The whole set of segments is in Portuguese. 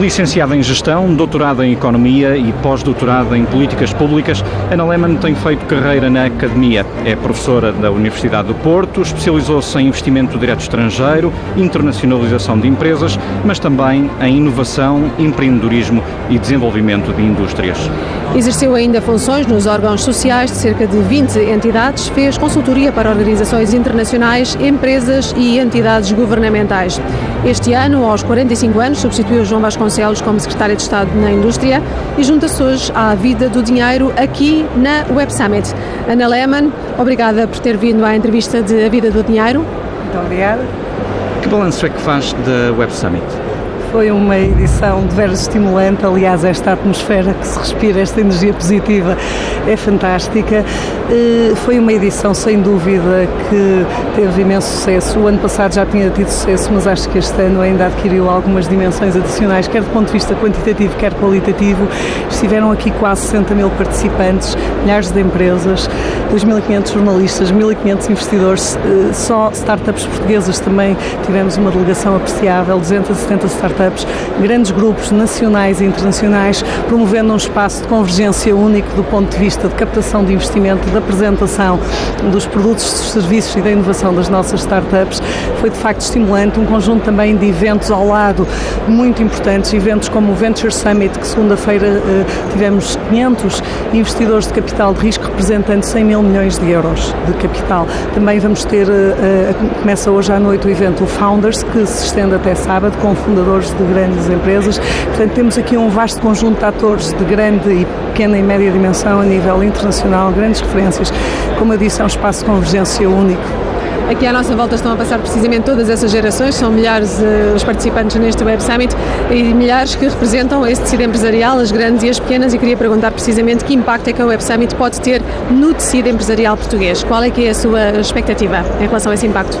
Licenciada em Gestão, doutorada em Economia e pós-doutorada em Políticas Públicas, Ana Lehmann tem feito carreira na academia. É professora da Universidade do Porto, especializou-se em investimento direto estrangeiro, internacionalização de empresas, mas também em inovação, empreendedorismo e desenvolvimento de indústrias. Exerceu ainda funções nos órgãos sociais de cerca de 20 entidades, fez consultoria para organizações internacionais, empresas e entidades governamentais. Este ano, aos 45 anos, substituiu João Vasconcelos como secretário de Estado na Indústria e junta-se hoje à vida do dinheiro aqui na Web Summit. Ana Lehmann, obrigada por ter vindo à entrevista de A Vida do Dinheiro. Muito obrigada. Que balanço é que faz da Web Summit? Foi uma edição de veras estimulante, aliás, esta atmosfera que se respira, esta energia positiva é fantástica. Eh, foi uma edição, sem dúvida, que teve imenso sucesso. O ano passado já tinha tido sucesso, mas acho que este ano ainda adquiriu algumas dimensões adicionais, quer do ponto de vista quantitativo, quer qualitativo. Estiveram aqui quase 60 mil participantes, milhares de empresas, 2.500 jornalistas, 1.500 investidores, eh, só startups portuguesas também tivemos uma delegação apreciável, 270 startups startups, grandes grupos nacionais e internacionais, promovendo um espaço de convergência único do ponto de vista de captação de investimento, da apresentação dos produtos, dos serviços e da inovação das nossas startups. Foi de facto estimulante, um conjunto também de eventos ao lado muito importantes, eventos como o Venture Summit, que segunda-feira eh, tivemos 500 investidores de capital de risco representando 100 mil milhões de euros de capital. Também vamos ter, eh, eh, começa hoje à noite o evento Founders, que se estende até sábado, com fundadores de grandes empresas. Portanto, temos aqui um vasto conjunto de atores de grande e pequena e média dimensão a nível internacional, grandes referências. Como eu disse, é um espaço de convergência único. Aqui à nossa volta estão a passar precisamente todas essas gerações, são milhares uh, os participantes neste Web Summit e milhares que representam esse tecido empresarial, as grandes e as pequenas, e queria perguntar precisamente que impacto é que a Web Summit pode ter no tecido empresarial português. Qual é que é a sua expectativa em relação a esse impacto?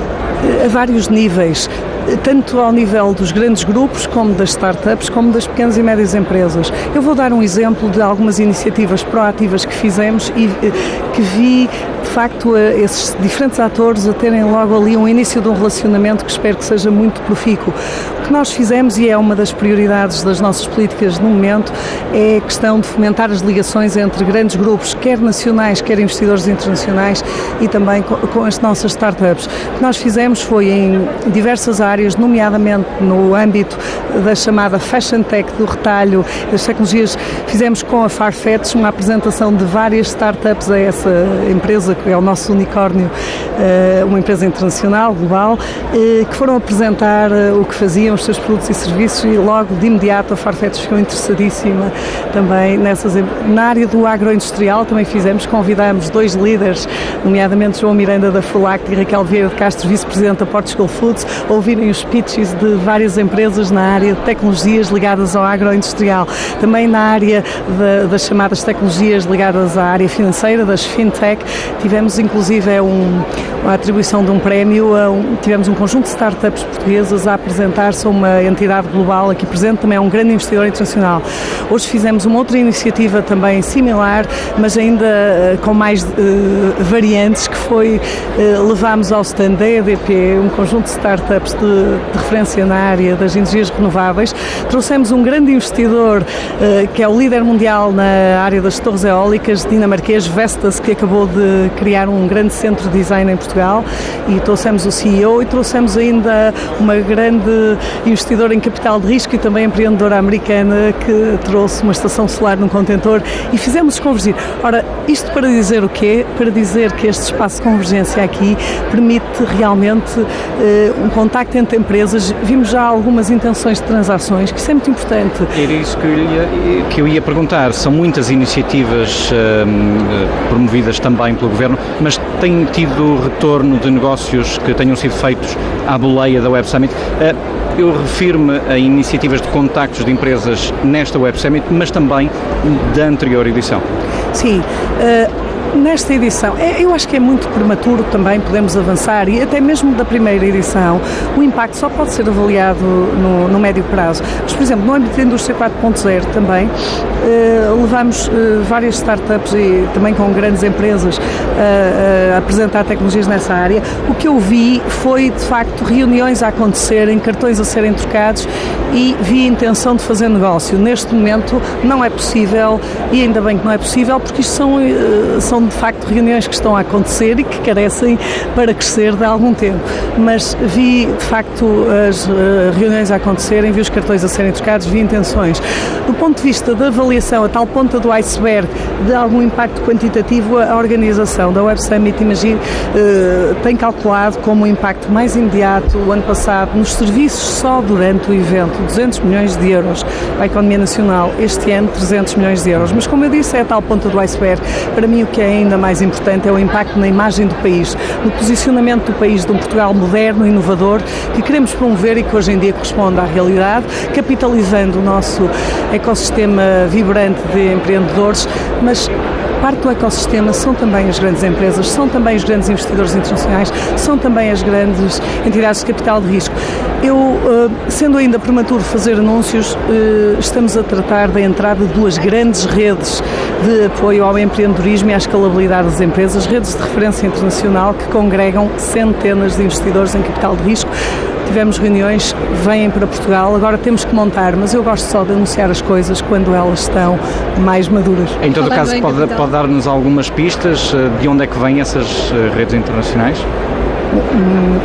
A vários níveis tanto ao nível dos grandes grupos, como das startups, como das pequenas e médias empresas. Eu vou dar um exemplo de algumas iniciativas proativas que fizemos e eh, que vi, de facto, esses diferentes atores a terem logo ali um início de um relacionamento que espero que seja muito profícuo. O que nós fizemos, e é uma das prioridades das nossas políticas no momento, é a questão de fomentar as ligações entre grandes grupos, quer nacionais, quer investidores internacionais e também com, as nossas startups. O que nós fizemos foi em diversas áreas, nomeadamente no âmbito da chamada Fashion Tech, do retalho, das tecnologias. Fizemos com a Farfetch uma apresentação de várias startups a essa empresa, que é o nosso unicórnio, eh, uma empresa internacional, global, eh, que foram apresentar eh, o que faziam, os seus produtos e serviços e logo de imediato a Farfetch ficou interessadíssima também nessas. Na área do agroindustrial também fizemos, convidamos dois líderes, nomeadamente João Miranda da Fulac e Raquel Vieira de Castro, vice-presidente da Portugal Foods, ouvirem os pitches de várias empresas na área de tecnologias ligadas ao agroindustrial, também na área de, das chamadas tecnologias ligadas à área financeira, das fintech. Tivemos inclusive é um, uma atribuição de um prémio, um, tivemos um conjunto de startups portuguesas a apresentar-se a uma entidade global aqui presente, também é um grande investidor internacional. Hoje fizemos uma outra iniciativa também similar, mas ainda uh, com mais uh, variantes, que foi uh, levámos ao stand da EDP um conjunto de startups de de referência na área das energias renováveis. Trouxemos um grande investidor eh, que é o líder mundial na área das torres eólicas, dinamarquês Vestas, que acabou de criar um grande centro de design em Portugal e trouxemos o CEO e trouxemos ainda uma grande investidora em capital de risco e também empreendedora americana que trouxe uma estação solar num contentor e fizemos convergir. Ora, isto para dizer o quê? Para dizer que este espaço de convergência aqui permite realmente uh, um contacto entre empresas, vimos já algumas intenções de transações, que isso é muito importante. Era isso que eu ia, que eu ia perguntar. São muitas iniciativas hum, promovidas também pelo Governo, mas tem tido retorno de negócios que tenham sido feitos à boleia da Web Summit. Uh, eu refiro-me a iniciativas de contactos de empresas nesta Web Summit, mas também da anterior edição. Sim. Uh Nesta edição, é, eu acho que é muito prematuro também, podemos avançar, e até mesmo da primeira edição, o impacto só pode ser avaliado no, no médio prazo. Mas, por exemplo, no âmbito da indústria 4.0 também, levamos várias startups e também com grandes empresas a apresentar tecnologias nessa área. O que eu vi foi, de facto, reuniões a acontecerem, cartões a serem trocados e vi a intenção de fazer negócio. Neste momento não é possível e ainda bem que não é possível porque isto são, são de facto reuniões que estão a acontecer e que carecem para crescer de algum tempo. Mas vi de facto as reuniões a acontecerem, vi os cartões a serem trocados, vi intenções. Do ponto de vista da avaliação, a tal ponta do iceberg de algum impacto quantitativo, a organização da Web Summit, imagine, eh, tem calculado como o impacto mais imediato o ano passado nos serviços só durante o evento, 200 milhões de euros à economia nacional, este ano 300 milhões de euros. Mas como eu disse, é a tal ponta do iceberg. Para mim o que é ainda mais importante é o impacto na imagem do país, no posicionamento do país de um Portugal moderno, inovador, que queremos promover e que hoje em dia corresponde à realidade, capitalizando o nosso ecossistema vibrante de empreendedores, mas parte do ecossistema são também as grandes empresas, são também os grandes investidores internacionais, são também as grandes entidades de capital de risco. Eu, eh, sendo ainda prematuro fazer anúncios, eh, estamos a tratar da entrada de duas grandes redes de apoio ao empreendedorismo e à escalabilidade das empresas, redes de referência internacional que congregam centenas de investidores em capital de risco tivemos reuniões, vêm para Portugal, agora temos que montar, mas eu gosto só de anunciar as coisas quando elas estão mais maduras. Em todo caso, pode, pode dar-nos algumas pistas eh, de onde é que vêm essas eh, redes internacionais?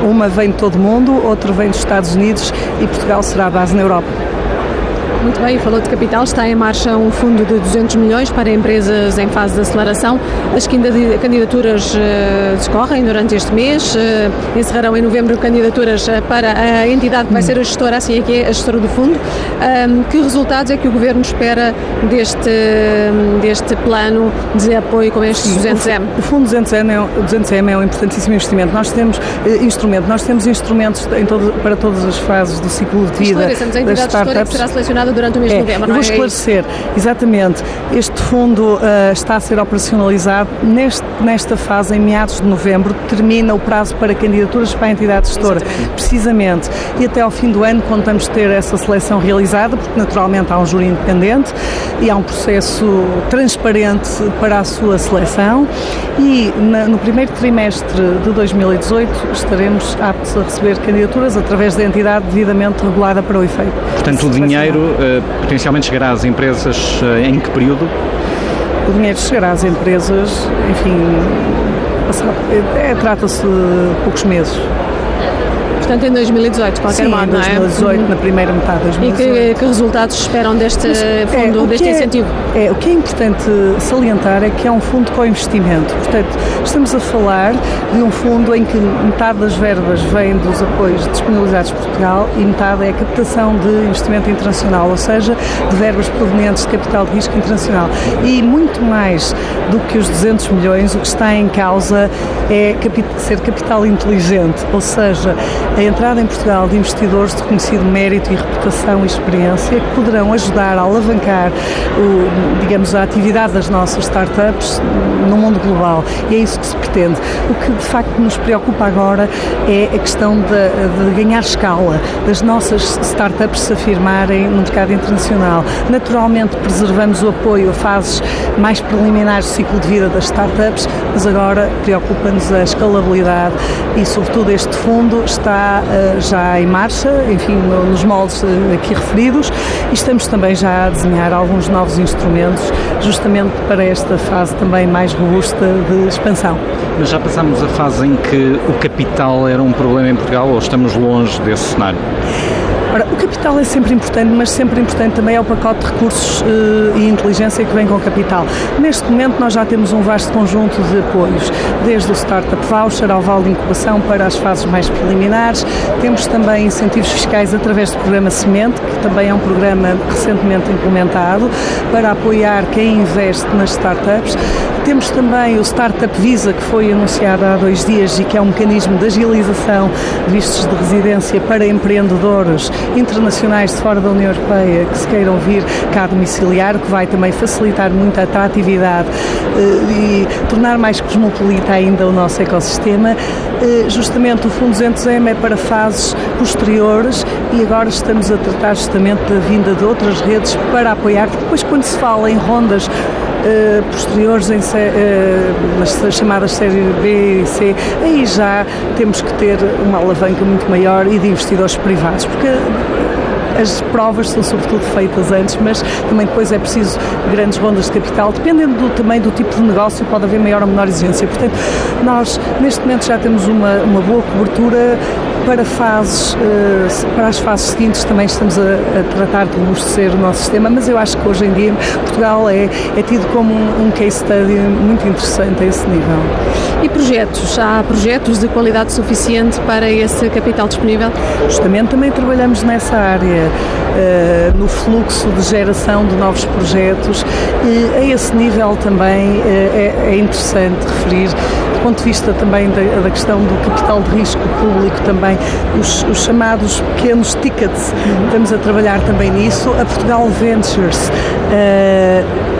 Uma vem de todo o mundo, outra vem dos Estados Unidos e Portugal será a base na Europa. Muito bem, falou de capital. Está em marcha um fundo de 200 milhões para empresas em fase de aceleração. As candidaturas uh, decorrem durante este mês. Uh, encerrarão em novembro candidaturas uh, para a entidade que vai ser a gestora, assim é que é a gestora do fundo. que resultados é que o Governo espera deste, deste plano de apoio com estes 200M? O Fundo 200M é, 200M é um importantíssimo investimento. Nós temos instrumento, nós temos instrumentos em todo, para todas as fases do ciclo de vida das startups. Que será selecionada durante o mês é, de novembro. Eu vou é esclarecer, exatamente. Este fundo uh, está a ser operacionalizado neste, nesta fase, em meados de novembro, termina o prazo para candidaturas para a entidade gestora, exatamente. precisamente. E até ao fim do ano contamos ter essa seleção realizada, porque naturalmente há um júri independente e há um processo transparente para a sua seleção. E na, no primeiro trimestre de 2018 estaremos aptos a receber candidaturas através da entidade devidamente regulada para o efeito. Portanto, o dinheiro potencialmente chegará às empresas eh, em que período? O dinheiro chegará às empresas, enfim, é, trata-se de poucos meses. Portanto, em 2018, de qualquer Sim, modo, não é? 2018, na primeira metade de 2018. E que, que resultados esperam deste fundo, é, deste incentivo? É, o que é importante salientar é que é um fundo com investimento. Portanto, estamos a falar de um fundo em que metade das verbas vem dos apoios disponibilizados por Portugal e metade é a captação de investimento internacional, ou seja, de verbas provenientes de capital de risco internacional. E muito mais do que os 200 milhões, o que está em causa é ser capital inteligente, ou seja, a entrada em Portugal de investidores de reconhecido mérito e reputação e experiência que poderão ajudar a alavancar, o, digamos, a atividade das nossas startups no mundo global. E é isso que se pretende. O que de facto nos preocupa agora é a questão de, de ganhar escala, das nossas startups se afirmarem no mercado internacional. Naturalmente preservamos o apoio a fases mais preliminares do ciclo de vida das startups, mas agora preocupa-nos a escalabilidade e, sobretudo, este fundo está uh, já em marcha, enfim, nos moldes uh, aqui referidos, e estamos também já a desenhar alguns novos instrumentos, justamente para esta fase também mais robusta de expansão. Mas já passamos a fase em que o capital era um problema em Portugal ou estamos longe desse cenário? Ora, o capital é sempre importante, mas sempre importante também é o pacote de recursos uh, e inteligência que vem com o capital. Neste momento nós já temos um vasto conjunto de apoios, desde o Startup Voucher ao vale de incubação para as fases mais preliminares. Temos também incentivos fiscais através do programa Semente, que também é um programa recentemente implementado para apoiar quem investe nas startups. Temos também o Startup Visa, que foi anunciado há dois dias e que é um mecanismo de agilização de vistos de residência para empreendedores internacionais de fora da União Europeia que se queiram vir cá domiciliar, que vai também facilitar muito a atratividade e tornar mais cosmopolita ainda o nosso ecossistema. Justamente o Fundo 200M é para fases posteriores e agora estamos a tratar justamente da vinda de outras redes para apoiar, depois quando se fala em rondas Uh, posteriores em, uh, nas chamadas série B e C, aí já temos que ter uma alavanca muito maior e de investidores privados, porque as provas são sobretudo feitas antes, mas também depois é preciso grandes rondas de capital, dependendo do, também do tipo de negócio, pode haver maior ou menor exigência. Portanto, nós neste momento já temos uma, uma boa cobertura para fases, eh, para as fases seguintes também estamos a, a tratar de robustecer o nosso sistema, mas eu acho que hoje em dia Portugal é, é tido como um, um case study muito interessante a esse nível. E projetos? Há projetos de qualidade suficiente para esse capital disponível? Justamente também trabalhamos nessa área, uh, no fluxo de geração de novos projetos e a esse nível também uh, é, é interessante referir ponto de vista também da, da, questão do capital de risco público também, os, os chamados pequenos tickets, uhum. estamos a trabalhar também nisso. A Portugal Ventures uh,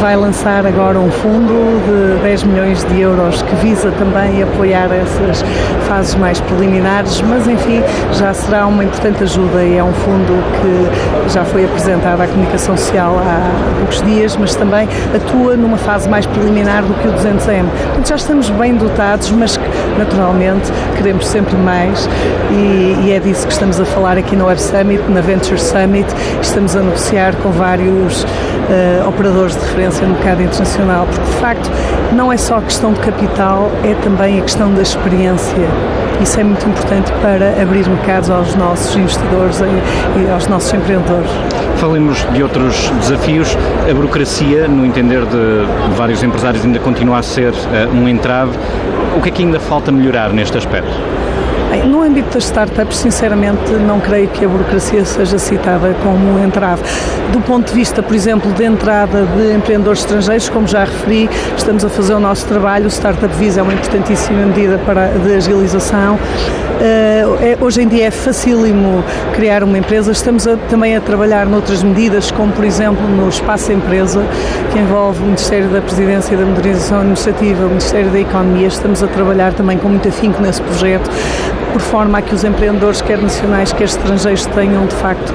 vai lançar agora um fundo de 10 milhões de euros que visa também apoiar essas fases mais preliminares, mas enfim, já será uma importante ajuda e é um fundo que já foi apresentado à comunicação social há poucos dias, mas também atua numa fase mais preliminar do que o 200M. Portanto, já estamos bem dotados, mas naturalmente queremos sempre mais e, e é disso que estamos a falar aqui no Web Summit, na Venture Summit. Estamos a negociar com vários uh, operadores de referência no mercado internacional, porque de facto não é só a questão de capital, é também a questão da experiência. Isso é muito importante para abrir mercados aos nossos investidores e aos nossos empreendedores. Falemos de outros desafios. A burocracia, no entender de vários empresários, ainda continua a ser uh, um entrave. O que é que ainda falta melhorar neste aspecto? No âmbito das startups, sinceramente, não creio que a burocracia seja citada como um entrave. Do ponto de vista, por exemplo, de entrada de empreendedores estrangeiros, como já referi, estamos a fazer o nosso trabalho. O Startup Visa é uma importantíssima medida para, de agilização. Uh, é, hoje em dia é facílimo criar uma empresa. Estamos a, também a trabalhar noutras medidas, como por exemplo no Espaço Empresa, que envolve o Ministério da Presidência e da Modernização Administrativa, o Ministério da Economia. Estamos a trabalhar também com muito afinco nesse projeto por forma a que os empreendedores, quer nacionais, quer estrangeiros, tenham de facto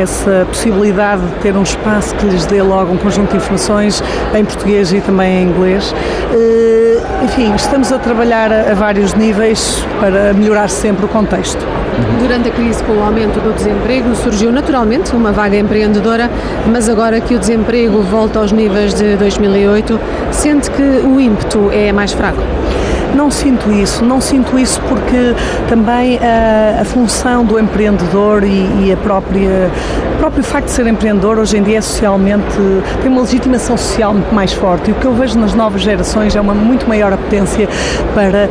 essa possibilidade de ter um espaço que lhes dê logo um conjunto de informações em português e também em inglês. Eh, enfim, estamos a trabalhar a vários níveis para melhorar sempre o contexto. Durante a crise, com o aumento do desemprego, surgiu naturalmente uma vaga empreendedora, mas agora que o desemprego volta aos níveis de 2008, sente que o ímpeto é mais fraco? Não sinto isso, não sinto isso porque também a, a função do empreendedor e, e, a própria, o próprio facto de ser empreendedor hoje em dia é socialmente, tem uma legitimação social muito mais forte e o que eu vejo nas novas gerações é uma muito maior apetência para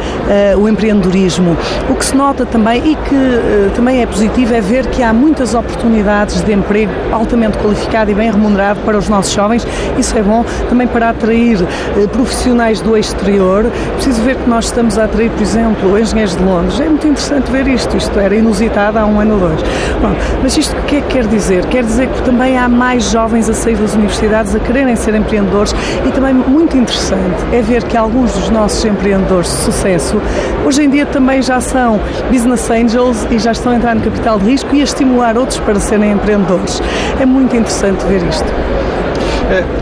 uh, o empreendedorismo. O que se nota também e que uh, também é positivo é ver que há muitas oportunidades de emprego altamente qualificado e bem remunerado para os nossos jovens. Isso é bom também para atrair uh, profissionais do exterior. Preciso ver que nós estamos a atrair, por exemplo, engenheiros de Londres. É muito interessante ver isto. Isto era inusitado há um ano ou dois. Bom, mas isto o que é que quer dizer? Quer dizer que também há mais jovens a sair das universidades a quererem ser empreendedores e também muito interessante é ver que alguns dos nossos empreendedores de sucesso hoje em dia também já são business angels e já estão a entrar no capital de risco e a estimular outros para serem empreendedores. É muito interessante ver isto.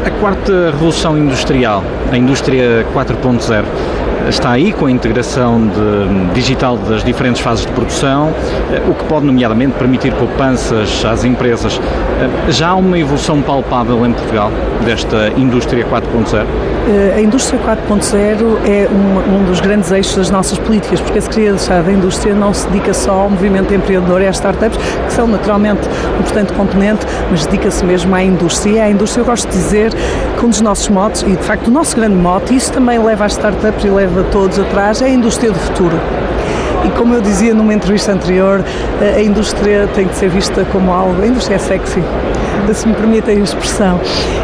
A quarta revolução industrial, a indústria 4.0, está aí com a integração de, digital das diferentes fases de produção, eh, o que pode, nomeadamente, permitir poupanças às empresas. Eh, já há uma evolução palpável em Portugal desta indústria 4.0? Eh, a indústria 4.0 é um, um, dos grandes eixos das nossas políticas, porque a Secretaria da Indústria não se dedica só ao movimento empreendedor e às startups, que são naturalmente um importante componente, mas dedica-se mesmo à indústria. E à indústria eu gosto de dizer que um dos nossos motos, e de facto o nosso grande moto, e isso também leva às startups e leva todos atrás, é a indústria do futuro. E como eu dizia numa entrevista anterior, a indústria tem que ser vista como algo. A indústria é sexy. Se me permitem a expressão.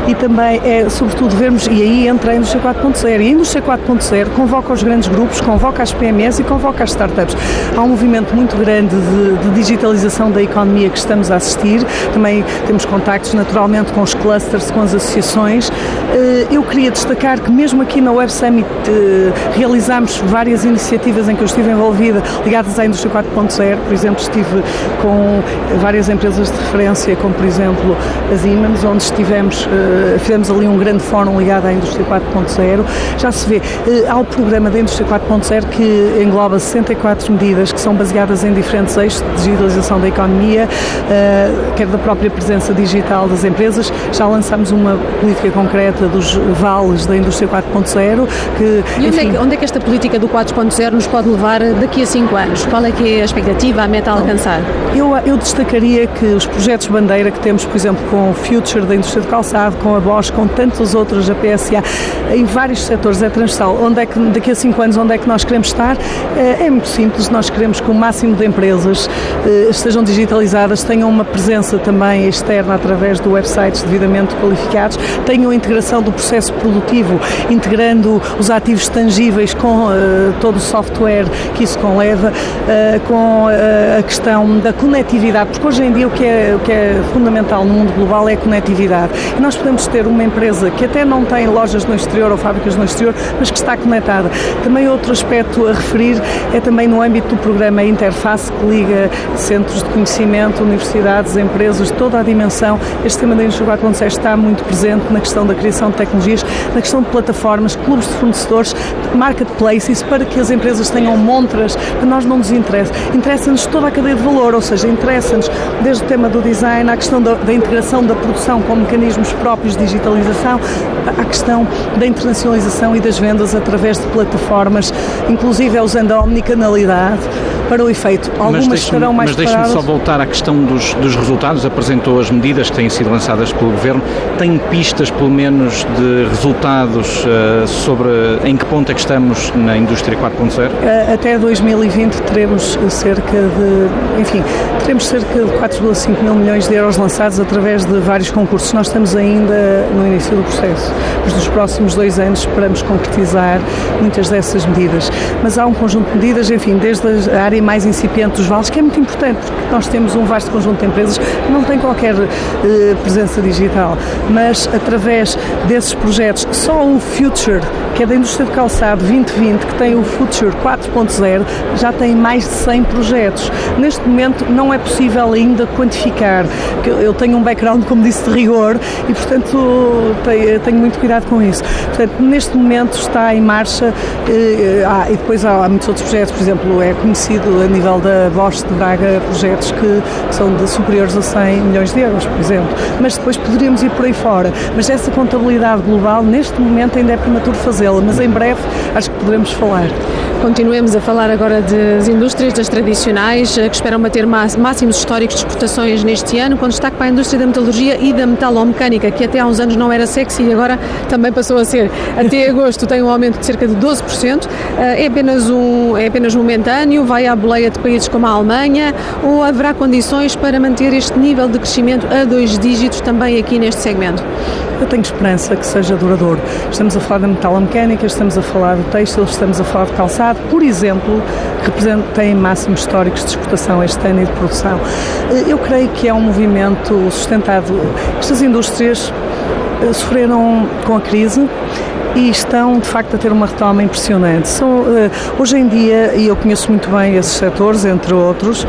E também é, sobretudo, vermos, e aí entra a indústria 4.0. E a indústria 4.0 convoca os grandes grupos, convoca as PMEs e convoca as startups. Há um movimento muito grande de, de digitalização da economia que estamos a assistir. Também temos contactos naturalmente com os clusters, com as associações. Eh, eu queria destacar que mesmo aqui na Web Summit eh, realizámos várias iniciativas em que eu estive envolvida ligadas à indústria 4.0. Por exemplo, estive com várias empresas de referência, como por exemplo a Siemens, onde estivemos, eh, fizemos ali um grande fórum ligado à indústria 4.0. Já se vê, há o programa da indústria 4.0 que engloba 64 medidas que são baseadas em diferentes eixos de digitalização da economia, quer da própria presença digital das empresas. Já lançamos uma política concreta dos vales da indústria 4.0. Que, e onde, é que, onde é que esta política do 4.0 nos pode levar daqui a cinco anos? Qual é que é a expectativa, a meta a alcançar? Eu, eu destacaria que os projetos bandeira que temos, por exemplo, com o Future da indústria de calçado, com a Bosch, com tantos outros, a PSA, em vários setores é transversal. Onde é que, daqui a cinco anos, onde é que nós queremos estar? É, é muito simples, nós queremos que o máximo de empresas eh, estejam digitalizadas, tenham uma presença também externa através de websites devidamente qualificados, tenham integração do processo produtivo, integrando os ativos tangíveis com uh, todo o software que isso conleva, com a questão da conectividade, porque hoje em dia o que, é, o que é fundamental no mundo global é a conectividade. E nós podemos ter uma empresa que até não tem lojas no exterior ou fábricas no exterior, mas que está conectada. Também outro aspecto a referir é também no âmbito do programa Interface, que liga centros de conhecimento, universidades, empresas, toda a dimensão. Este tema da indústria 4.0 está muito presente na questão da criação de tecnologias, na questão de plataformas, clubes de fornecedores, marketplaces, para que as empresas tenham montras, que nós não nos interessa. Interessa-nos toda a cadeia de valor, ou seja, interessa-nos desde o tema do design, à questão da, da integração da produção com mecanismos próprios de digitalização, à questão da internacionalização e das vendas através de plataformas, inclusive usando a omnicanalidade para o efeito. Algumas estarão mais Mas deixe-me só voltar à questão dos, dos resultados. Apresentou as medidas que têm sido lançadas pelo Governo. Tem pistas, pelo menos, de resultados uh, sobre em que ponto é que estamos na indústria 4.0? Uh, até 2020 teremos cerca de, enfim, teremos cerca de 4,5 mil milhões de euros lançados através de vários concursos. Nós estamos ainda no início do processo, mas nos próximos dois anos esperamos concretizar muitas dessas medidas. Mas há um conjunto de medidas, enfim, desde a área mais incipiente dos vales, que é muito importante, porque nós temos um vasto conjunto de empresas que não têm qualquer eh, presença digital, mas através desses projetos, só o Future, que é da indústria de calçado 2020, que tem o Future 4.0, já tem mais de 100 projetos. Neste momento não é possível ainda quantificar, eu tenho um background, como disse, de rigor e, portanto, tenho muito cuidado com isso. Portanto, neste momento está em marcha, eh, ah, e depois há, muitos outros projetos, por exemplo, é conhecido a nível da Bosch de Braga projetos que são de superiores a 100 milhões de euros, por exemplo. Mas depois poderíamos ir por aí fora. Mas essa contabilidade global, neste momento, ainda é prematuro fazê-la, mas em breve acho que poderemos falar. Continuemos a falar agora das indústrias, das tradicionais, eh, que esperam bater máximos históricos de exportações neste ano, com destaque para a indústria da metalurgia e da metalomecânica, que até há uns anos não era sexy e agora também passou a ser. Até agosto tem um aumento de cerca de 12%. Eh, é apenas, um, é apenas momentâneo, vai à boleia de países como a Alemanha, ou haverá condições para manter este nível de crescimento a dois dígitos também aqui neste segmento? Eu tenho esperança que seja duradouro. Estamos a falar da metalomecânica, estamos a falar do têxtil, estamos a falar de calçado, por exemplo, que têm máximos históricos de exportação este ano e de produção. Eh, eu creio que é um movimento sustentado. Estas indústrias eh, sofreram com a crise e estão de facto a ter uma retoma impressionante. São, eh, hoje em dia, e eu conheço muito bem esses setores, entre outros,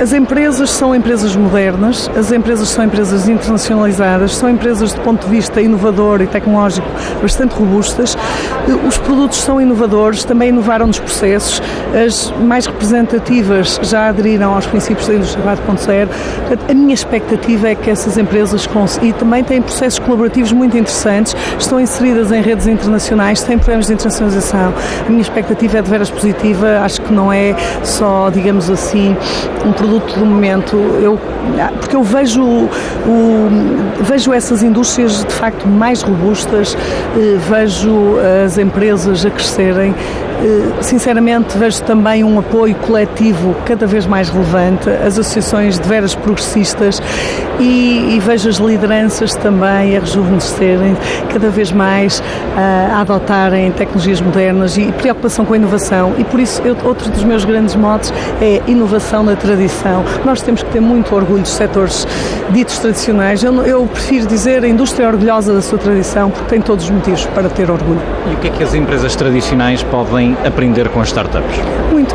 as empresas são empresas modernas, as empresas são empresas internacionalizadas, são empresas do ponto de vista inovador e tecnológico bastante robustas. Eh, os produtos são inovadores, também inovaram nos processos. As mais representativas já aderiram aos princípios da indústria 4.0. A minha expectativa é que essas empresas e também têm processos colaborativos muito interessantes, estão inseridas em redes internacionais, têm programas de internacionalização. A minha expectativa é de veras positiva, acho que não é só, digamos assim, um produto do momento. Eu, porque eu vejo, o, vejo essas indústrias de facto mais robustas, eh, vejo as empresas a crescerem Sinceramente, vejo também um apoio coletivo cada vez mais relevante, as associações de veras progressistas e, e vejo as lideranças também a rejuvenescerem cada vez mais, a adotarem tecnologias modernas e preocupação com a inovação. E por isso, eu, outro dos meus grandes motes é inovação na tradição. Nós temos que ter muito orgulho dos setores ditos tradicionais. Eu, eu prefiro dizer a indústria orgulhosa da sua tradição, porque tem todos os motivos para ter orgulho. E o que é que as empresas tradicionais podem aprender com as startups? Muito.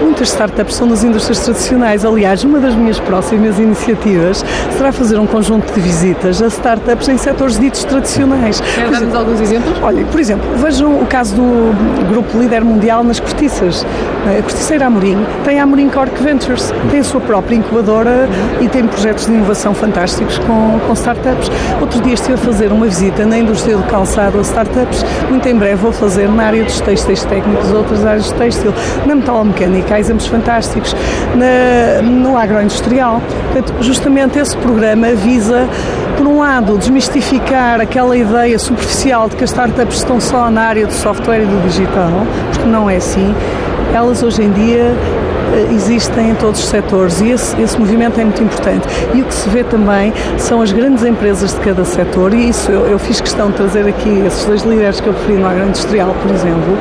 Muitas startups são nas indústrias tradicionais. Aliás, uma das minhas próximas iniciativas será fazer um conjunto de visitas a startups em setores ditos tradicionais. Quer dar-nos alguns exemplos? Olha, por exemplo, vejam o caso do grupo líder mundial nas cortiças. A Corticeira Amorim tem a Amorim Cork Ventures, tem a sua própria incubadora e tem projetos de inovação fantásticos com, com startups. Outro dia estive a fazer uma visita na indústria do calçado a startups. Muito em breve vou fazer na área dos têxteis técnicos, outras áreas de têxtil, na metalomecânica, há exemplos fantásticos, na, no agroindustrial. Portanto, justamente esse programa visa por um lado, desmistificar aquela ideia superficial de que as startups estão só na área do software e do digital, porque não é assim. Elas hoje em dia eh, existem em todos os setores e esse, esse movimento é muito importante. E o que se vê também são as grandes empresas de cada setor, e isso eu, eu fiz questão de trazer aqui esses dois líderes que eu referi no agroindustrial, por exemplo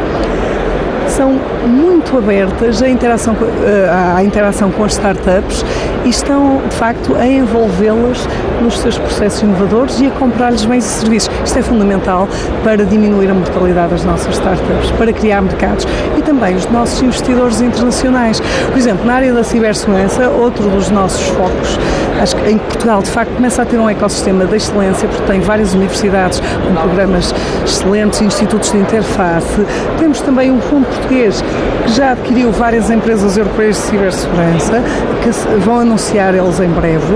são muito abertas à interação, eh, à interação com as startups e estão, de facto, a envolvê-las nos seus processos inovadores e a comprar-lhes bens e serviços. Isto é fundamental para diminuir a mortalidade das nossas startups, para criar mercados e também os nossos investidores internacionais. Por exemplo, na área da cibersegurança, outro dos nossos focos, acho que em Portugal, de facto, começa a ter um ecossistema de excelência, porque tem várias universidades com programas excelentes, institutos de interface. Temos também um fundo português que já adquiriu várias empresas europeias de cibersegurança, que vão anunciar eles em breve.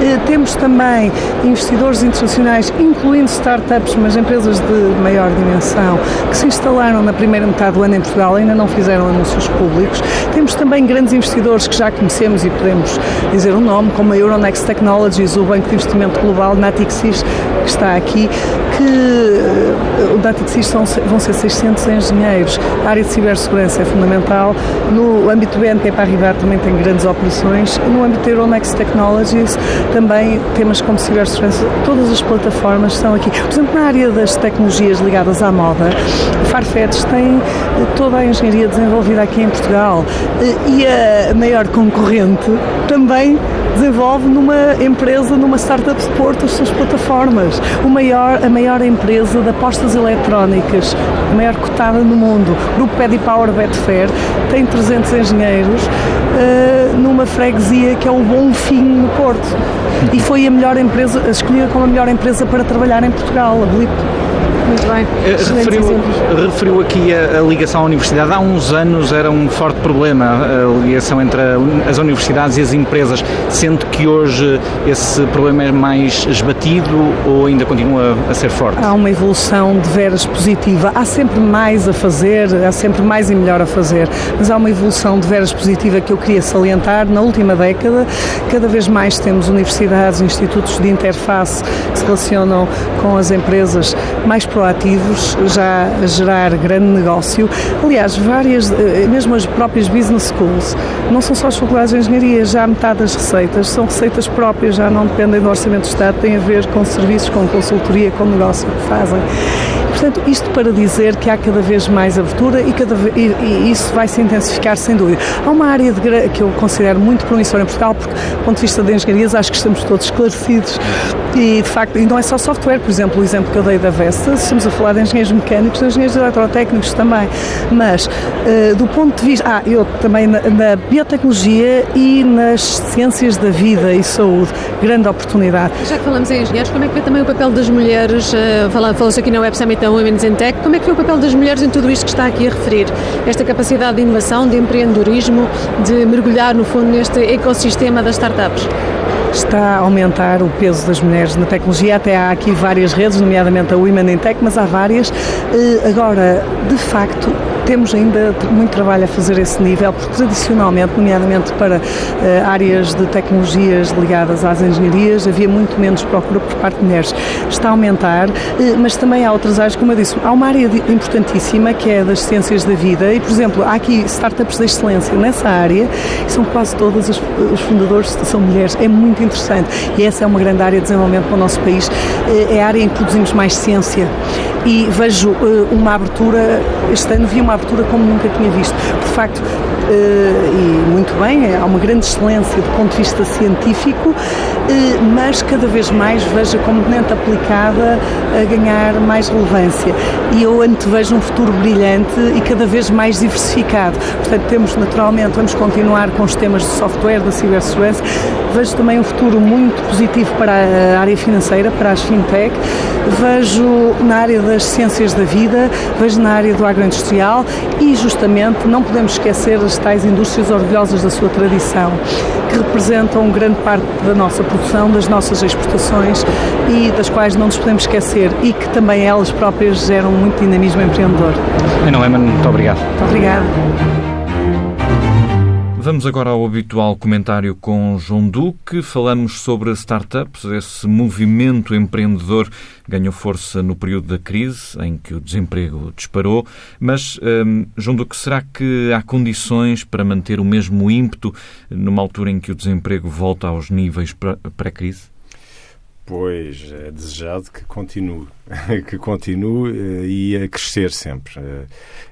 Eh, temos também investidores internacionais, incluindo startups, mas empresas de maior dimensão, que se instalaram na primeira metade do ano em Portugal, ainda não fizeram anúncios públicos. Temos também grandes investidores que já conhecemos e podemos dizer o nome, como a Euronext Technologies, o Banco de Investimento Global, Natixis, que está aqui, que eh, o Natixis vão ser 600 engenheiros. A área de cibersegurança é fundamental. No âmbito do BNP Paribas também tem grandes operações. No âmbito da Euronext Technologies também temas como cibersegurança. Todas as plataformas estão aqui. Por exemplo, na área das tecnologias ligadas à moda, Farfetch tem toda a engenharia desenvolvida aqui em Portugal e a maior concorrente também desenvolve numa empresa, numa startup de Porto, as suas plataformas. O maior, a maior empresa de apostas eletrónicas, a maior cotada no mundo, o Grupo Power Betfair, tem 300 engenheiros uh, numa freguesia que é o Bonfim, no Porto. E foi a melhor empresa, escolhida como a melhor empresa para trabalhar em Portugal, a Blip. Muito bem. Eh, referiu, referiu, aqui a, a, ligação à universidade. Há uns anos era um forte problema a ligação entre a, as universidades e as empresas, sendo que hoje esse problema é mais esbatido ou ainda continua a ser forte? Há uma evolução de veras positiva. Há sempre mais a fazer, há sempre mais e melhor a fazer, mas há uma evolução de veras positiva que eu queria salientar. Na última década, cada vez mais temos universidades, institutos de interface que se relacionam com as empresas mais proativos, já a gerar grande negócio. Aliás, várias, eh, mesmo as próprias business schools, não são só as faculdades de engenharia, já metade das receitas são receitas próprias, já não dependem do orçamento do Estado, têm a ver com serviços, com consultoria, com negócio que fazem. Portanto, isto para dizer que há cada vez mais abertura e, cada e, e isso vai se intensificar sem dúvida. Há uma área de, que eu considero muito promissora em Portugal, porque do ponto de vista de engenharias acho que estamos todos esclarecidos e de facto, e não é só software, por exemplo, o exemplo que eu dei da Vesta, estamos a falar de engenheiros mecânicos, de engenheiros eletrotécnicos também, mas uh, do ponto de vista, ah, eu também na, na, biotecnologia e nas ciências da vida e saúde, grande oportunidade. Já que falamos em engenheiros, como é que vê também o papel das mulheres, uh, falou-se aqui na Web Summit da Women's in Tech, como é que vê o papel das mulheres em tudo isto que está aqui a referir? Esta capacidade de inovação, de empreendedorismo, de mergulhar no fundo neste ecossistema das startups? Está a aumentar o peso das mulheres na tecnologia. Até há aqui várias redes, nomeadamente a Women in Tech, mas há várias. Eh, agora, de facto, temos ainda muito trabalho a fazer esse nível, porque tradicionalmente, nomeadamente para uh, áreas de tecnologias ligadas às engenharias, havia muito menos procura por parte de mulheres. Está a aumentar, uh, mas também há outras áreas, como eu disse, há uma área importantíssima que é das ciências da vida e, por exemplo, há aqui startups de excelência nessa área e são quase todas os, os fundadores são mulheres. É muito interessante e essa é uma grande área de desenvolvimento para o nosso país. Uh, é a área em que produzimos mais ciência e vejo uma abertura, este ano vi uma abertura como nunca tinha visto. De facto, eh, e muito bem, há uma grande excelência do ponto de vista científico, eh, mas cada vez mais vejo a componente aplicada a ganhar mais relevância. E eu antevejo um futuro brilhante e cada vez mais diversificado. Portanto, temos naturalmente, vamos continuar com os temas de software, da cibersegurança. Vejo também um futuro muito positivo para a área financeira, para as fintech. Vejo na área das ciências da vida, vejo na área do agroindustrial e, justamente, não podemos esquecer as tais indústrias orgulhosas da sua tradição, que representam grande parte da nossa produção, das nossas exportações e das quais não nos podemos esquecer e que também elas próprias geram muito dinamismo empreendedor. Ana Lehmann, muito obrigado. Muito obrigada. Vamos agora ao habitual comentário com João Duque. Falamos sobre startups. Esse movimento empreendedor ganhou força no período da crise, em que o desemprego disparou. Mas, hum, João Duque, será que há condições para manter o mesmo ímpeto numa altura em que o desemprego volta aos níveis pré-crise? Pois, é desejado que continue, que continue eh, e a crescer sempre. Eh,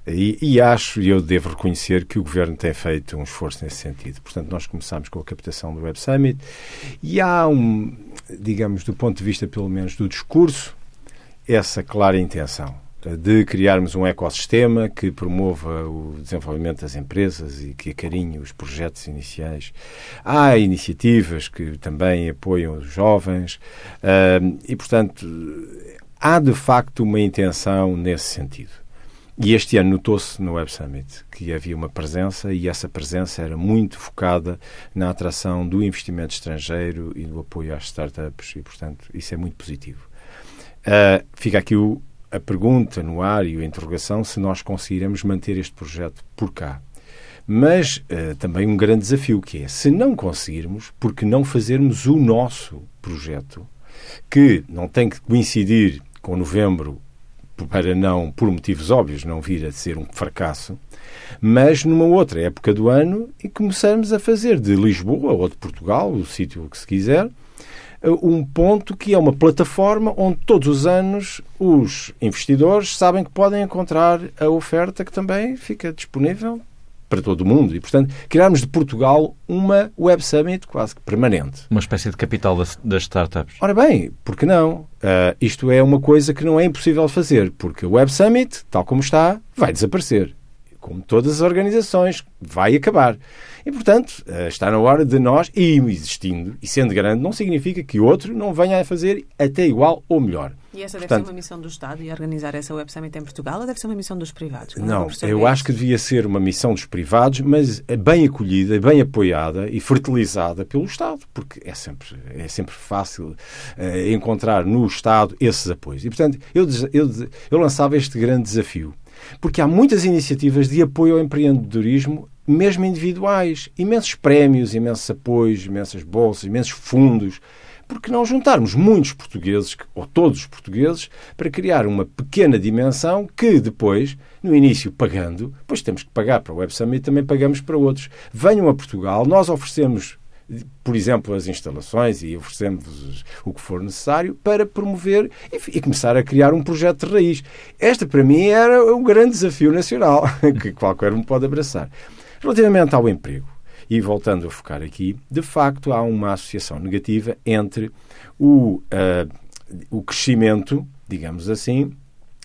e, e acho, e eu devo reconhecer, que o Governo tem feito um esforço nesse sentido. Portanto, nós começamos com a captação do Web Summit e há um, digamos, do ponto de vista, pelo menos, do discurso, essa clara intenção de criarmos um ecossistema que promova o desenvolvimento das empresas e que acarinhe os projetos iniciais. Há iniciativas que também apoiam os jovens e, portanto, há de facto uma intenção nesse sentido. E este ano notou-se no Web Summit que havia uma presença e essa presença era muito focada na atração do investimento estrangeiro e do apoio às startups e, portanto, isso é muito positivo. Uh, fica aqui o, a pergunta no ar e a interrogação se nós conseguiremos manter este projeto por cá. Mas uh, também um grande desafio que é, se não conseguirmos, porque não fazermos o nosso projeto, que não tem que coincidir com novembro para não, por motivos óbvios, não vir a ser um fracasso, mas numa outra época do ano e começarmos a fazer de Lisboa ou de Portugal, o sítio que se quiser, um ponto que é uma plataforma onde todos os anos os investidores sabem que podem encontrar a oferta que também fica disponível para todo o mundo. E, portanto, criarmos de Portugal uma Web Summit quase que permanente. Uma espécie de capital das, startups. Ora bem, por que não? Uh, isto é uma coisa que não é impossível fazer, porque o Web Summit, tal como está, vai desaparecer. Como todas as organizações, vai acabar. E, portanto, eh, está na hora de nós, e existindo, e sendo grande, não significa que outro não venha a fazer até igual ou melhor. E essa deve portanto, ser uma missão do Estado e organizar essa Web Summit em Portugal ou deve ser uma missão dos privados? Não, não eu acho que devia ser uma missão dos privados, mas bem acolhida, bem apoiada e fertilizada pelo Estado, porque é sempre, é sempre fácil uh, encontrar no Estado esses apoios. E, portanto, eu, eu, eu lançava este grande desafio. Porque há muitas iniciativas de apoio ao empreendedorismo mesmo individuais, imensos prémios, imensos apoios, imensas bolsas, imensos fundos. Porque não juntarmos muitos portugueses, ou todos os portugueses, para criar uma pequena dimensão que depois, no início pagando, depois temos que pagar para o Web Summit, também pagamos para outros. Venham a Portugal, nós oferecemos por exemplo, as instalações e oferecemos o que for necessário para promover e, começar a criar um projeto de raiz. Este, para mim, era um grande desafio nacional que qualquer um pode abraçar. Relativamente ao emprego, e voltando a focar aqui, de facto há uma associação negativa entre o, uh, o crescimento, digamos assim,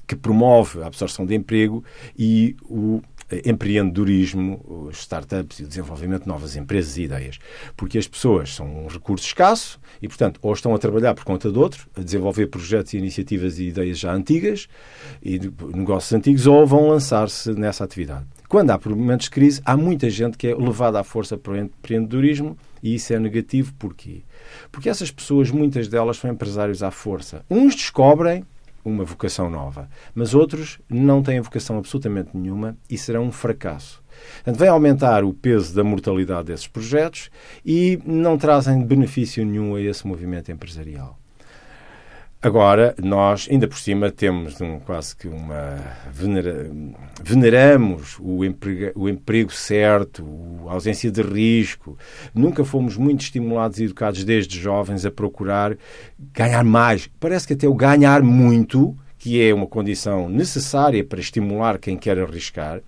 que promove a absorção de emprego e o empreendedorismo, os startups e o desenvolvimento de novas empresas e ideias. Porque as pessoas são um recurso escasso e, portanto, ou estão a trabalhar por conta de outro, a desenvolver projetos e iniciativas e ideias já antigas e negócios antigos, ou vão lançar-se nessa atividade. Quando há momentos de crise, há muita gente que é levada à força para o empreendedorismo e isso é negativo. Porquê? Porque essas pessoas, muitas delas, são empresários à força. Uns descobrem uma vocação nova. Mas outros não têm vocação absolutamente nenhuma e serão um fracasso. Portanto, vem aumentar o peso da mortalidade desses projetos e não trazem benefício nenhum a esse movimento empresarial. Agora, nós, ainda por cima, temos um, quase que uma. Venera, veneramos o emprego, o emprego certo, a ausência de risco. Nunca fomos muito estimulados e educados desde jovens a procurar ganhar mais. Parece que até o ganhar muito, que é uma condição necessária para estimular quem quer arriscar,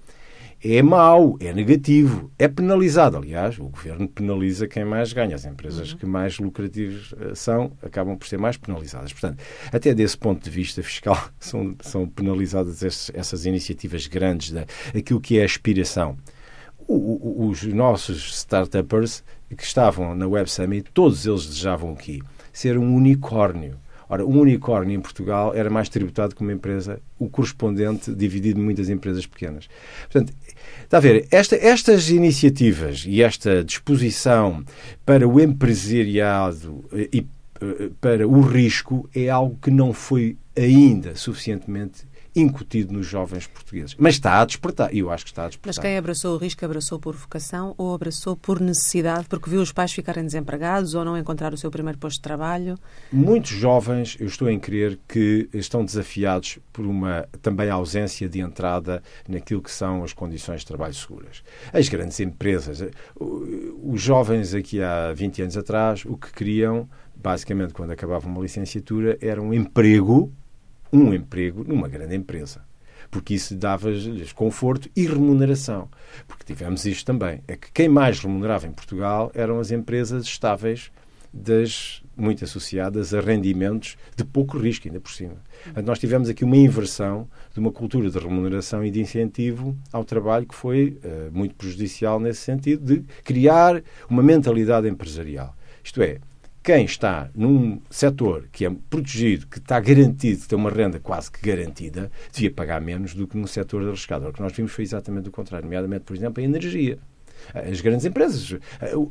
é mau, é negativo, é penalizado. Aliás, o governo penaliza quem mais ganha. As empresas uhum. que mais lucrativas eh, são acabam por ser mais penalizadas. Portanto, até desse ponto de vista fiscal, são, são penalizadas essas iniciativas grandes, da, aquilo que é a aspiração. O, o, os nossos startuppers que estavam na Web Summit, todos eles desejavam aqui ser um unicórnio. Ora, um unicórnio em Portugal era mais tributado que uma empresa, o correspondente dividido em muitas empresas pequenas. Portanto, Está a ver, esta, estas iniciativas e esta disposição para o empresariado eh, e eh, para o risco é algo que não foi ainda suficientemente incutido nos jovens portugueses. Mas está a despertar, e eu acho que está a despertar. Mas quem abraçou o risco abraçou por vocação ou abraçou por necessidade, porque viu os pais ficarem desempregados ou não encontrar o seu primeiro posto de trabalho? Muitos jovens, eu estou em crer, que estão desafiados por uma também ausência de entrada naquilo que são as condições de trabalho seguras. As grandes empresas, os jovens aqui há 20 anos atrás, o que queriam, basicamente, quando acabavam uma licenciatura, era um emprego um emprego numa grande empresa. Porque isso dava-lhes conforto e remuneração. Porque tivemos isto também. É que quem mais remunerava em Portugal eram as empresas estáveis das muito associadas a rendimentos de pouco risco, ainda por cima. Nós tivemos aqui uma inversão de uma cultura de remuneração e de incentivo ao trabalho que foi uh, muito prejudicial nesse sentido de criar uma mentalidade empresarial. Isto é, quem está num setor que é protegido, que está garantido, que tem uma renda quase que garantida, devia pagar menos do que num setor arriscado. O que nós vimos foi exatamente o contrário, nomeadamente, por exemplo, a energia. As grandes empresas,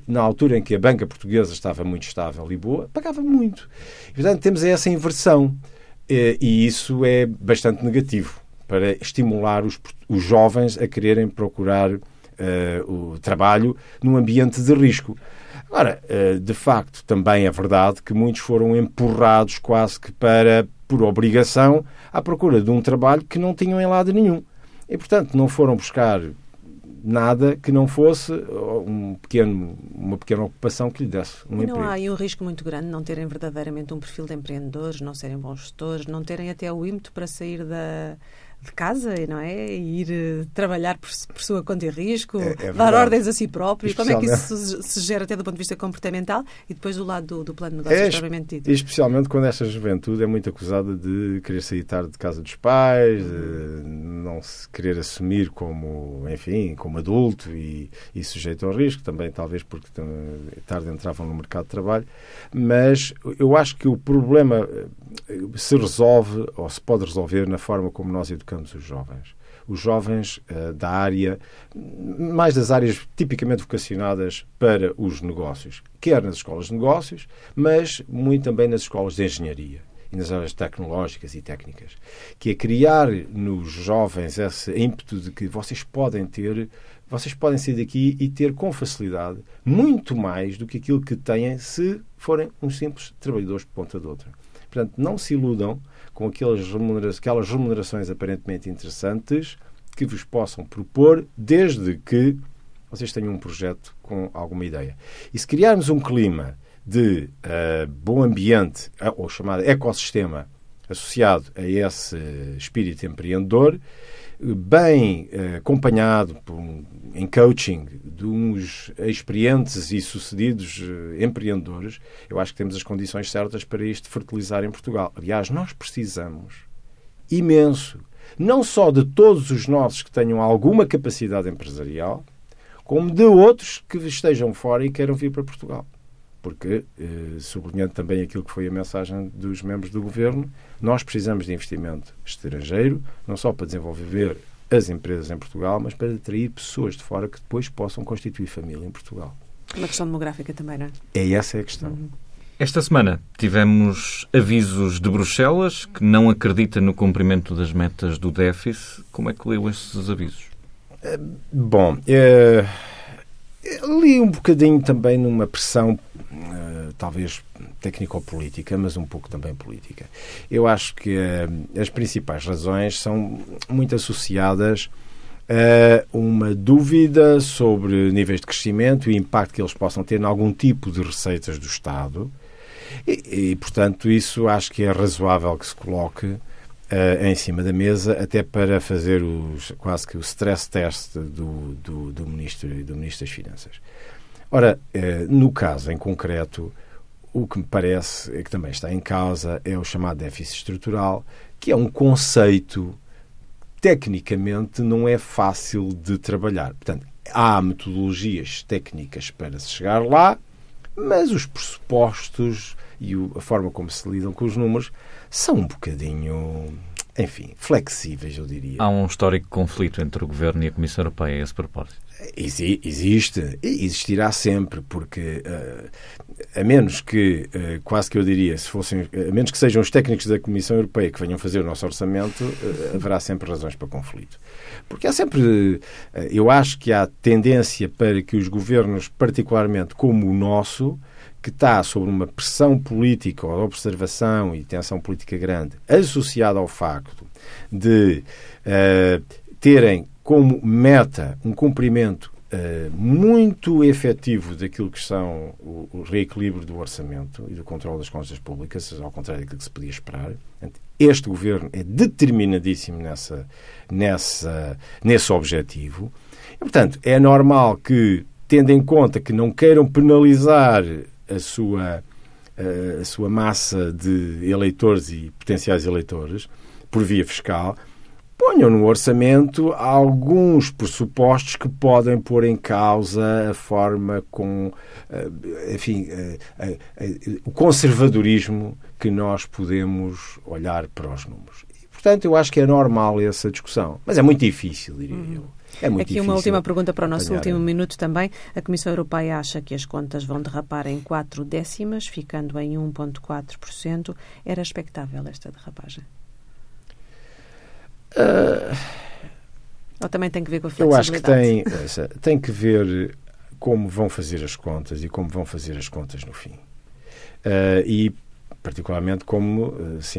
na altura em que a banca portuguesa estava muito estável e boa, pagava muito. E, portanto, temos essa inversão. E isso é bastante negativo para estimular os, os jovens a quererem procurar uh, o trabalho num ambiente de risco. Agora, eh, de facto, também é verdade que muitos foram empurrados quase que para, por obrigação, à procura de um trabalho que não tinham em lado nenhum. E, portanto, não foram buscar nada que não fosse um pequeno, uma pequena ocupação que lhe desse um e não emprego. há aí um risco muito grande não terem verdadeiramente um perfil de empreendedores, não serem bons gestores, não terem até o ímpeto para sair da de casa, não é? E ir uh, trabalhar por, por, sua conta e risco, é, é dar ordens a si próprio. Como é que isso se, gera até do ponto de vista comportamental e depois do lado do, do plano de negócios é, propriamente dito? Especialmente quando esta juventude é muito acusada de querer sair tarde de casa dos pais, uhum. não se querer assumir como, enfim, como adulto e, e sujeito ao risco, também talvez porque tarde entravam no mercado de trabalho. Mas eu acho que o problema eh, se resolve ou se pode resolver na forma como nós educamos educamos os jovens. Os jovens uh, da área, mais das áreas tipicamente vocacionadas para os negócios, quer nas escolas de negócios, mas muito também nas escolas de engenharia e nas áreas tecnológicas e técnicas, que é criar nos jovens esse ímpeto de que vocês podem ter, vocês podem sair daqui e ter com facilidade muito mais do que aquilo que têm se forem uns simples trabalhadores de ponta de outra. Portanto, não se iludam com aquelas, remunera aquelas remunerações aparentemente interessantes que vos possam propor, desde que vocês tenham um projeto com alguma ideia. E se criarmos um clima de uh, bom ambiente, uh, ou chamado ecossistema, associado a esse espírito empreendedor, bem uh, acompanhado por em coaching de uns experientes e sucedidos uh, empreendedores, eu acho que temos as condições certas para isto fertilizar em Portugal. Aliás, nós precisamos imenso, não só de todos os nossos que tenham alguma capacidade empresarial, como de outros que estejam fora e queiram vir para Portugal porque, eh, sublinhando também aquilo que foi a mensagem dos membros do governo, nós precisamos de investimento estrangeiro, não só para desenvolver as empresas em Portugal, mas para atrair pessoas de fora que depois possam constituir família em Portugal. Uma questão demográfica também, não é? É essa é a questão. Uhum. Esta semana tivemos avisos de Bruxelas que não acredita no cumprimento das metas do déficit. Como é que leu estes avisos? Bom, é, li um bocadinho também numa pressão, uh, talvez técnico-política, mas um pouco também política. Eu acho que uh, as principais razões são muito associadas a uma dúvida sobre níveis de crescimento e impacto que eles possam ter em algum tipo de receitas do Estado e, e, portanto, isso acho que é razoável que se coloque uh, em cima da mesa, até para fazer os, quase que o stress test do, do, do, ministro, do Ministro das Finanças. Ora, uh, no caso em concreto, o que me parece é que também está em causa é o chamado déficit estrutural, que é um conceito tecnicamente não é fácil de trabalhar. Portanto, há metodologias técnicas para se chegar lá, mas os pressupostos e a forma como se lidam com os números são um bocadinho, enfim, flexíveis, eu diria. Há um histórico conflito entre o Governo e a Comissão Europeia a esse propósito. Existe e existirá sempre, porque uh, a menos que, uh, quase que eu diria, se fossem, a menos que sejam os técnicos da Comissão Europeia que venham fazer o nosso orçamento, uh, haverá sempre razões para conflito. Porque há sempre, eu acho que há tendência para que os governos, particularmente como o nosso, que está sob uma pressão política ou observação e tensão política grande, associada ao facto de uh, terem como meta um cumprimento uh, muito efetivo daquilo que são o, o, reequilíbrio do orçamento e do controle das contas públicas, ao contrário daquilo que se podia esperar. Este governo é determinadíssimo nessa, nessa, nesse objetivo. E, portanto, é normal que, tendo em conta que não queiram penalizar a sua, a sua massa de eleitores e potenciais eleitores por via fiscal, ponham no orçamento alguns pressupostos que podem pôr em causa a forma com, eh, enfim, eh, eh, o conservadorismo que nós podemos olhar para os números. E, portanto, eu acho que é normal essa discussão, mas é muito difícil, diria uhum. eu. É muito Aqui uma última pergunta para o nosso último minuto também. A Comissão Europeia acha que as contas vão derrapar em 4 décimas, ficando em 1,4%. Era expectável esta derrapagem? Uh, Ou também tem que ver com a flexibilidade? Eu acho que tem, tem que ver como vão fazer as contas e como vão fazer as contas no fim. Uh, e particularmente como uh, se